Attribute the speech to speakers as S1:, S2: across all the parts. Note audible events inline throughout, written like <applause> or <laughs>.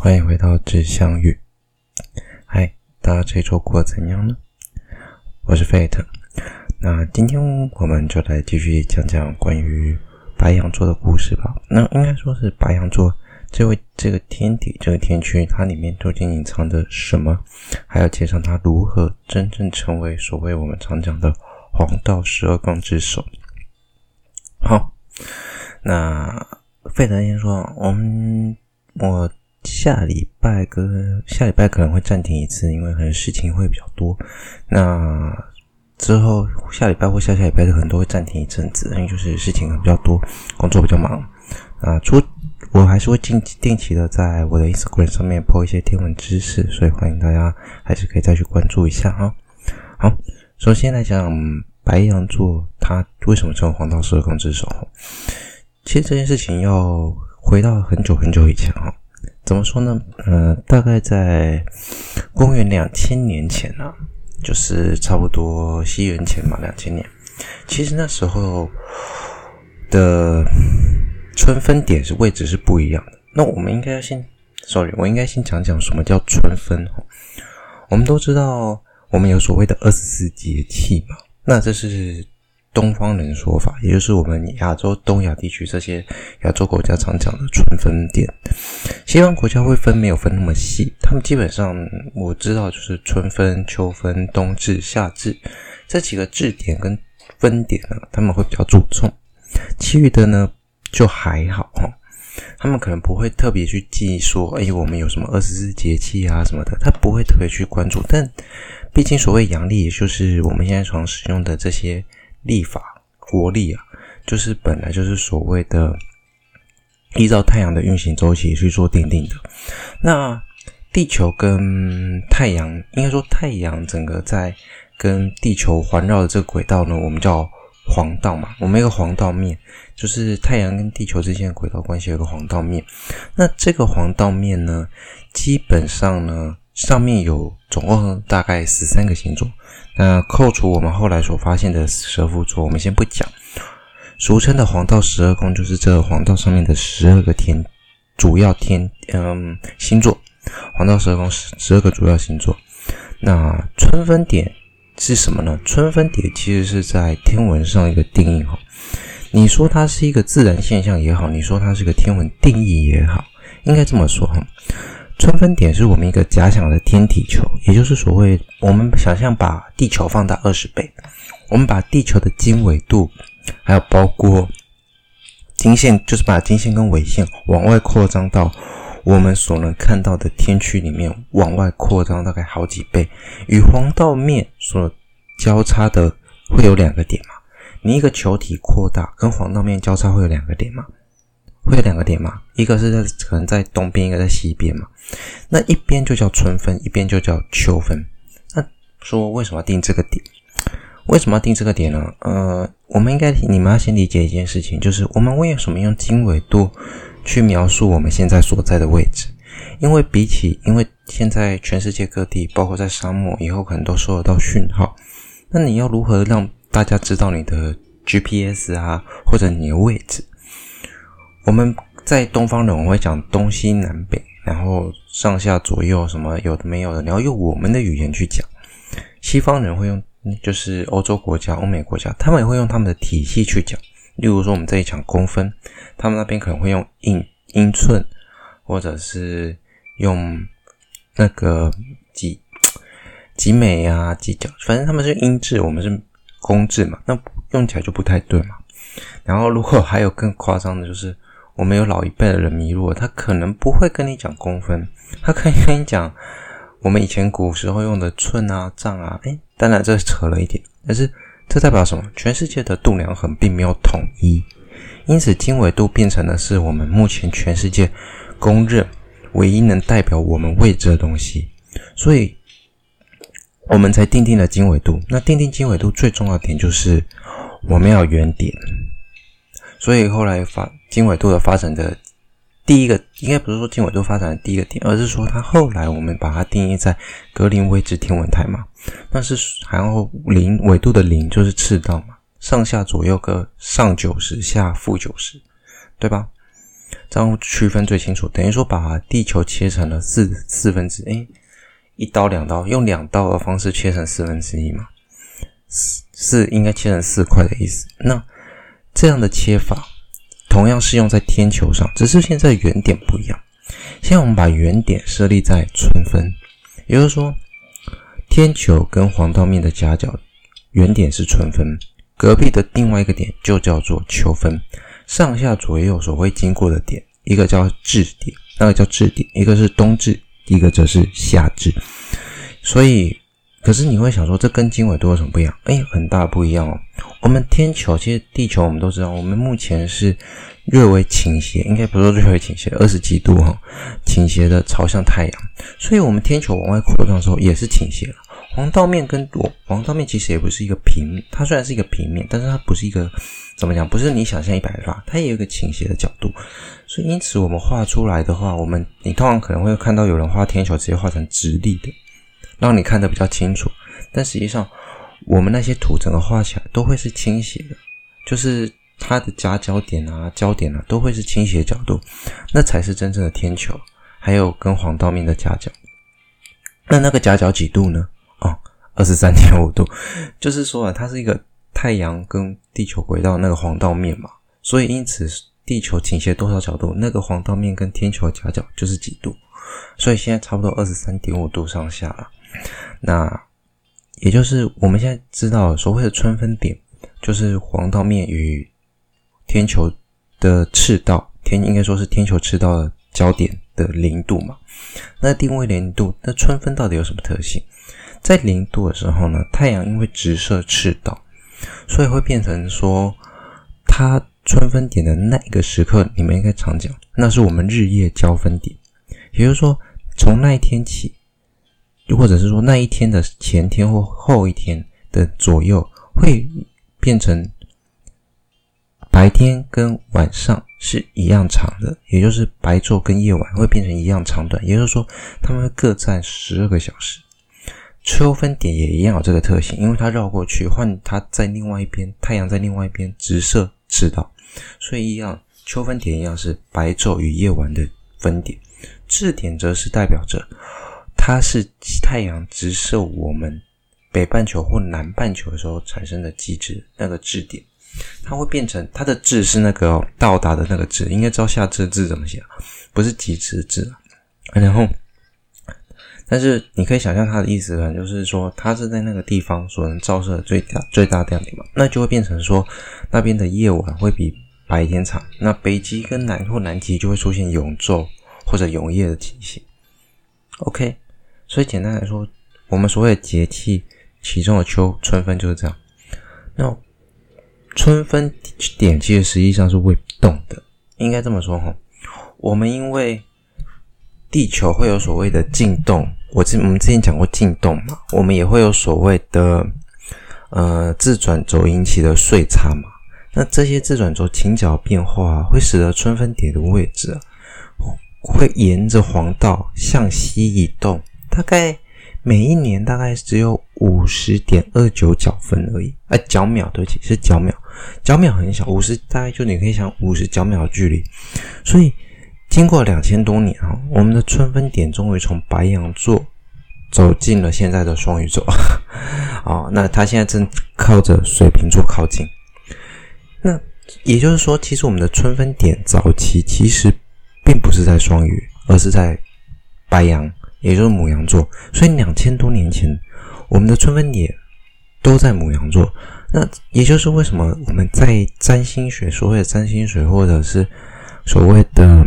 S1: 欢迎回到志相遇。嗨，大家这周过得怎样呢？我是 Fate。那今天我们就来继续讲讲关于白羊座的故事吧。那应该说是白羊座这位这个天体这个天区，它里面究竟隐藏着什么？还要介绍它如何真正成为所谓我们常讲的黄道十二宫之首。好，那费德先说，我们我。下礼拜跟下礼拜可能会暂停一次，因为可能事情会比较多。那之后下礼拜或下下礼拜可能都会暂停一阵子，因为就是事情比较多，工作比较忙。啊，出我还是会定定期的在我的 Instagram 上面 po 一些天文知识，所以欢迎大家还是可以再去关注一下哈。好，首先来讲白羊座，它为什么成为黄道十二宫之首？其实这件事情要回到很久很久以前哈。怎么说呢？呃，大概在公元两千年前呢、啊，就是差不多西元前嘛，两千年。其实那时候的春分点是位置是不一样的。那我们应该要先，sorry，我应该先讲讲什么叫春分。我们都知道，我们有所谓的二十四节气嘛，那这是。东方人说法，也就是我们亚洲、东亚地区这些亚洲国家常讲的春分点。西方国家会分，没有分那么细。他们基本上我知道，就是春分、秋分、冬至、夏至这几个至点跟分点呢，他们会比较注重。其余的呢就还好哈，他们可能不会特别去记说，哎，我们有什么二十四节气啊什么的，他不会特别去关注。但毕竟所谓阳历，也就是我们现在常使用的这些。历法国历啊，就是本来就是所谓的依照太阳的运行周期去做定定的。那地球跟太阳，应该说太阳整个在跟地球环绕的这个轨道呢，我们叫黄道嘛。我们一个黄道面，就是太阳跟地球之间的轨道关系有个黄道面。那这个黄道面呢，基本上呢，上面有总共大概十三个星座。那扣除我们后来所发现的蛇夫座，我们先不讲。俗称的黄道十二宫，就是这黄道上面的十二个天主要天嗯星座。黄道十二宫十十二个主要星座。那春分点是什么呢？春分点其实是在天文上一个定义哈。你说它是一个自然现象也好，你说它是个天文定义也好，应该这么说哈。春分点是我们一个假想的天体球，也就是所谓我们想象把地球放大二十倍，我们把地球的经纬度，还有包括经线，就是把经线跟纬线往外扩张到我们所能看到的天区里面，往外扩张大概好几倍，与黄道面所交叉的会有两个点嘛？你一个球体扩大跟黄道面交叉会有两个点嘛？会有两个点嘛？一个是在可能在东边，一个在西边嘛。那一边就叫春分，一边就叫秋分。那说为什么要定这个点？为什么要定这个点呢？呃，我们应该你们要先理解一件事情，就是我们为什么用经纬度去描述我们现在所在的位置？因为比起，因为现在全世界各地，包括在沙漠，以后可能都收得到讯号。那你要如何让大家知道你的 GPS 啊，或者你的位置？我们在东方人，我们会讲东西南北，然后上下左右什么有的没有的，你要用我们的语言去讲。西方人会用，就是欧洲国家、欧美国家，他们也会用他们的体系去讲。例如说，我们这里讲公分，他们那边可能会用英英寸，或者是用那个几几美啊、几角，反正他们是英制，我们是公制嘛，那用起来就不太对嘛。然后，如果还有更夸张的，就是。我们有老一辈的人迷路了，他可能不会跟你讲公分，他可以跟你讲我们以前古时候用的寸啊、丈啊。诶，当然这扯了一点，但是这代表什么？全世界的度量衡并没有统一，因此经纬度变成的是我们目前全世界公认唯一能代表我们位置的东西，所以我们才定定了经纬度。那定定经纬度最重要的点就是我们要原点。所以后来发经纬度的发展的第一个，应该不是说经纬度发展的第一个点，而是说它后来我们把它定义在格林威治天文台嘛。但是然后零纬度的零就是赤道嘛，上下左右各上九十，下负九十，对吧？这样区分最清楚。等于说把地球切成了四四分之，诶，一刀两刀，用两刀的方式切成四分之一嘛，四四应该切成四块的意思。那这样的切法同样适用在天球上，只是现在原点不一样。现在我们把原点设立在春分，也就是说，天球跟黄道面的夹角原点是春分，隔壁的另外一个点就叫做秋分。上下左右所会经过的点，一个叫至点，那个叫至点，一个是冬至，一个则是夏至。所以，可是你会想说，这跟经纬度有什么不一样？哎，很大不一样哦。我们天球其实地球我们都知道，我们目前是略微倾斜，应该不是说略微倾斜，二十几度哈，倾斜的朝向太阳。所以，我们天球往外扩张的时候也是倾斜了。黄道面跟我黄道面其实也不是一个平面，它虽然是一个平面，但是它不是一个。怎么讲？不是你想象一百八，它也有一个倾斜的角度，所以因此我们画出来的话，我们你通常可能会看到有人画天球直接画成直立的，让你看得比较清楚。但实际上，我们那些图整个画起来都会是倾斜的，就是它的夹角点啊、焦点啊都会是倾斜角度，那才是真正的天球。还有跟黄道面的夹角，那那个夹角几度呢？哦，二十三点五度，就是说啊，它是一个。太阳跟地球轨道那个黄道面嘛，所以因此地球倾斜多少角度，那个黄道面跟天球的夹角就是几度，所以现在差不多二十三点五度上下了。那也就是我们现在知道所谓的春分点，就是黄道面与天球的赤道，天应该说是天球赤道的焦点的零度嘛。那定位零度，那春分到底有什么特性？在零度的时候呢，太阳因为直射赤道。所以会变成说，它春分点的那个时刻，你们应该常讲，那是我们日夜交分点。也就是说，从那一天起，又或者是说那一天的前天或后一天的左右，会变成白天跟晚上是一样长的，也就是白昼跟夜晚会变成一样长短。也就是说，它们各占十二个小时。秋分点也一样有这个特性，因为它绕过去，换它在另外一边，太阳在另外一边直射赤道，所以一样，秋分点一样是白昼与夜晚的分点。至点则是代表着它是太阳直射我们北半球或南半球的时候产生的机制，那个质点，它会变成它的质是那个到达的那个质，应该知道下至的至怎么写，不是极致的至，然后。但是你可以想象它的意思，可能就是说，它是在那个地方所能照射的最大最大亮点嘛，那就会变成说，那边的夜晚会比白天长，那北极跟南或南极就会出现永昼或者永夜的情形。OK，所以简单来说，我们所谓的节气其中的秋春分就是这样。那春分点其实实际上是会动的，应该这么说哈。我们因为地球会有所谓的进动。我之我们之前讲过进动嘛，我们也会有所谓的呃自转轴引起的岁差嘛。那这些自转轴倾角变化会使得春分点的位置，会沿着黄道向西移动，大概每一年大概只有五十点二九角分而已。哎，角秒，对不起，是角秒，角秒很小，五十大概就你可以想五十角秒的距离，所以。经过两千多年啊，我们的春分点终于从白羊座走进了现在的双鱼座 <laughs> 啊。那它现在正靠着水瓶座靠近。那也就是说，其实我们的春分点早期其实并不是在双鱼，而是在白羊，也就是牡羊座。所以两千多年前，我们的春分点都在牡羊座。那也就是为什么我们在占星学，所谓的占星学，或者是所谓的。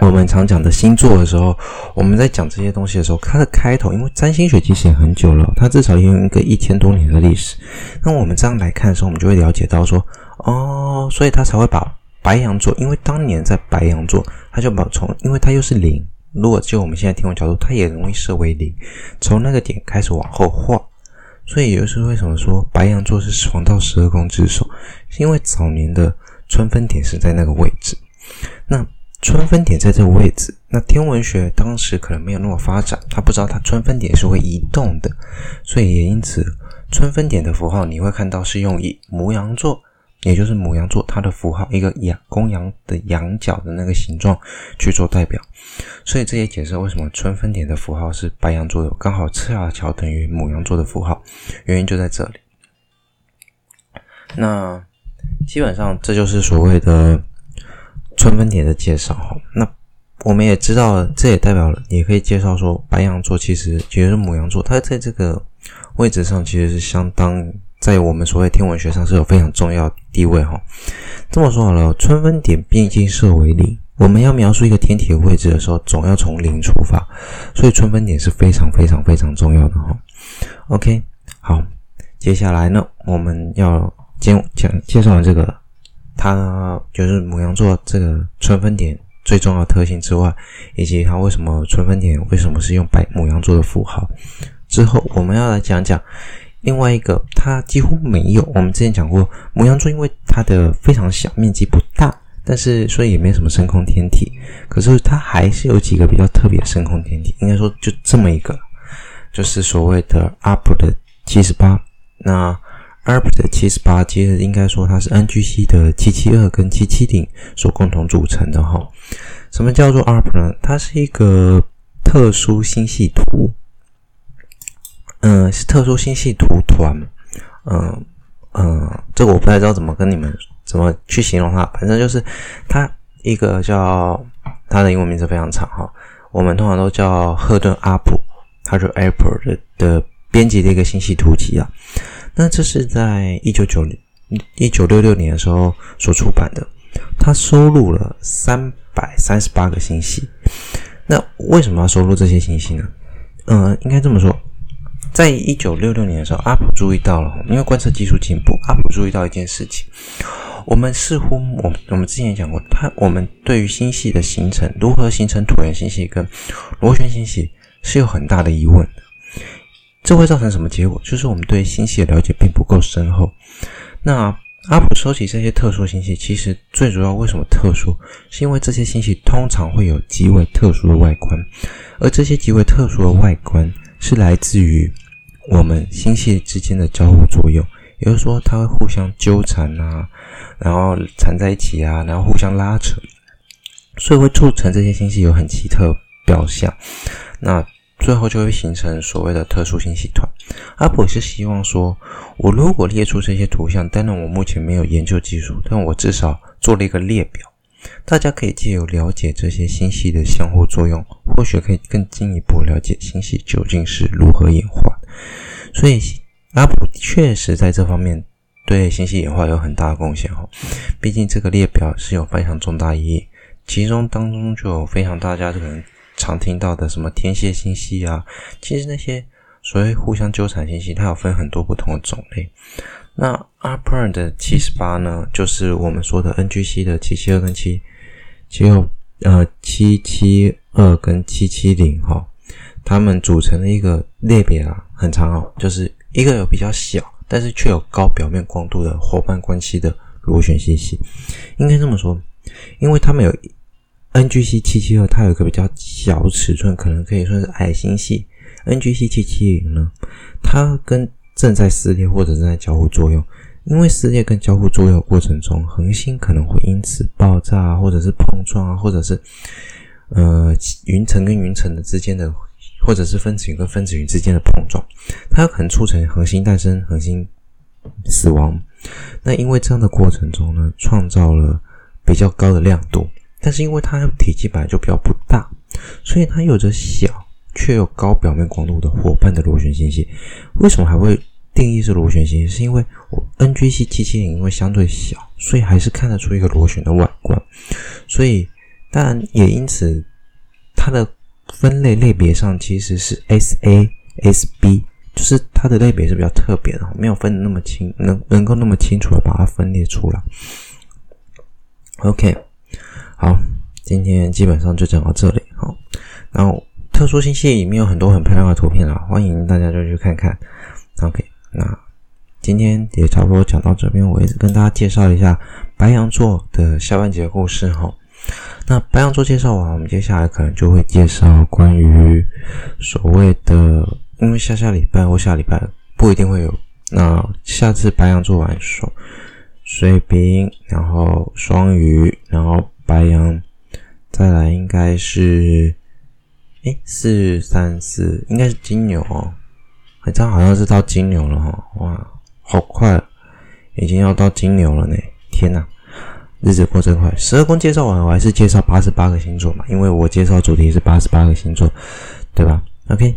S1: 我们常讲的星座的时候，我们在讲这些东西的时候，它的开头，因为占星学其实也很久了，它至少也有一个一千多年的历史。那我们这样来看的时候，我们就会了解到说，哦，所以他才会把白羊座，因为当年在白羊座，他就把从，因为它又是零，如果就我们现在天文角度，它也容易设为零，从那个点开始往后画。所以也就是为什么说白羊座是黄道十二宫之首，是因为早年的春分点是在那个位置。那春分点在这个位置，那天文学当时可能没有那么发展，他不知道它春分点是会移动的，所以也因此春分点的符号你会看到是用以牡羊座也就是母羊座它的符号，一个羊公羊的羊角的那个形状去做代表，所以这也解释为什么春分点的符号是白羊座的，刚好恰巧等于母羊座的符号，原因就在这里。那基本上这就是所谓的春分点的介绍哈。那我们也知道，这也代表了，也可以介绍说，白羊座其实也就是母羊座，它在这个位置上其实是相当。在我们所谓天文学上是有非常重要地位哈。这么说好了，春分点毕竟设为零，我们要描述一个天体的位置的时候，总要从零出发，所以春分点是非常非常非常重要的哈。OK，好，接下来呢，我们要先讲介绍完这个，它就是牡羊座这个春分点最重要的特性之外，以及它为什么春分点为什么是用白牡羊座的符号，之后我们要来讲讲。另外一个，它几乎没有。我们之前讲过，牡羊座因为它的非常小，面积不大，但是所以也没什么深空天体。可是它还是有几个比较特别的深空天体，应该说就这么一个，就是所谓的 UP 的七十八。那 UP 的七十八，其实应该说它是 NGC 的七七二跟七七零所共同组成的哈。什么叫做 UP 呢？它是一个特殊星系图。嗯、是特殊星系图团，嗯、嗯、这个我不太知道怎么跟你们怎么去形容它，反正就是它一个叫它的英文名字非常长哈，我们通常都叫赫顿阿普，它是 Apple 的的编辑的一个星系图集啊。那这是在一九九零一九六六年的时候所出版的，它收录了三百三十八个星系。那为什么要收录这些星系呢？嗯、应该这么说。在一九六六年的时候，阿普注意到了，因为观测技术进步，阿普注意到一件事情：我们似乎，我我们之前讲过，它我们对于星系的形成，如何形成椭圆星系跟螺旋星系，是有很大的疑问的。这会造成什么结果？就是我们对星系的了解并不够深厚。那阿普收集这些特殊星系，其实最主要为什么特殊？是因为这些星系通常会有极为特殊的外观，而这些极为特殊的外观。是来自于我们星系之间的交互作用，也就是说，它会互相纠缠啊，然后缠在一起啊，然后互相拉扯，所以会促成这些星系有很奇特表象。那最后就会形成所谓的特殊星系团。阿普是希望说，我如果列出这些图像，当然我目前没有研究技术，但我至少做了一个列表。大家可以借由了解这些星系的相互作用，或许可以更进一步了解星系究竟是如何演化。所以，阿普确实在这方面对星系演化有很大的贡献哈。毕竟这个列表是有非常重大意义，其中当中就有非常大家可能常听到的什么天蝎星系啊。其实那些所谓互相纠缠星系，它有分很多不同的种类。那 UP 的七十八呢，就是我们说的 NGC 的七七二跟七七六呃七七二跟七七零哈，它们组成的一个类别啊，很长哦，就是一个有比较小，但是却有高表面光度的伙伴关系的螺旋星系。应该这么说，因为它们有 NGC 七七二，它有一个比较小尺寸，可能可以算是矮星系。NGC 七七零呢，它跟正在撕裂或者正在交互作用，因为撕裂跟交互作用过程中，恒星可能会因此爆炸啊，或者是碰撞啊，或者是呃云层跟云层的之间的，或者是分子云跟分子云之间的碰撞，它有可能促成恒星诞生、恒星死亡。那因为这样的过程中呢，创造了比较高的亮度，但是因为它体积本来就比较不大，所以它有着小却又高表面光度的伙伴的螺旋星系。为什么还会？定义是螺旋星系，是因为我 NGC 七七零因为相对小，所以还是看得出一个螺旋的外观。所以当然也因此，它的分类类别上其实是 SA SB，就是它的类别是比较特别的，没有分的那么清，能能够那么清楚的把它分裂出来。OK，好，今天基本上就讲到这里。好，然后特殊星系里面有很多很漂亮的图片啊，欢迎大家就去看看。OK。那今天也差不多讲到这边，我也跟大家介绍一下白羊座的下半节故事哈。那白羊座介绍完，我们接下来可能就会介绍关于所谓的，因为下下礼拜或下礼拜不一定会有。那下次白羊座完说水瓶，然后双鱼，然后白羊，再来应该是，诶，四三四，应该是金牛哦，这样好像是到金牛了哈，哇，好快，已经要到金牛了呢，天哪，日子过真快。十二宫介绍完，我还是介绍八十八个星座嘛，因为我介绍主题是八十八个星座，对吧？OK，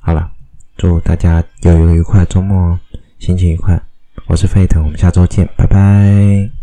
S1: 好了，祝大家有一个愉快周末哦，心情愉快。我是沸腾，我们下周见，拜拜。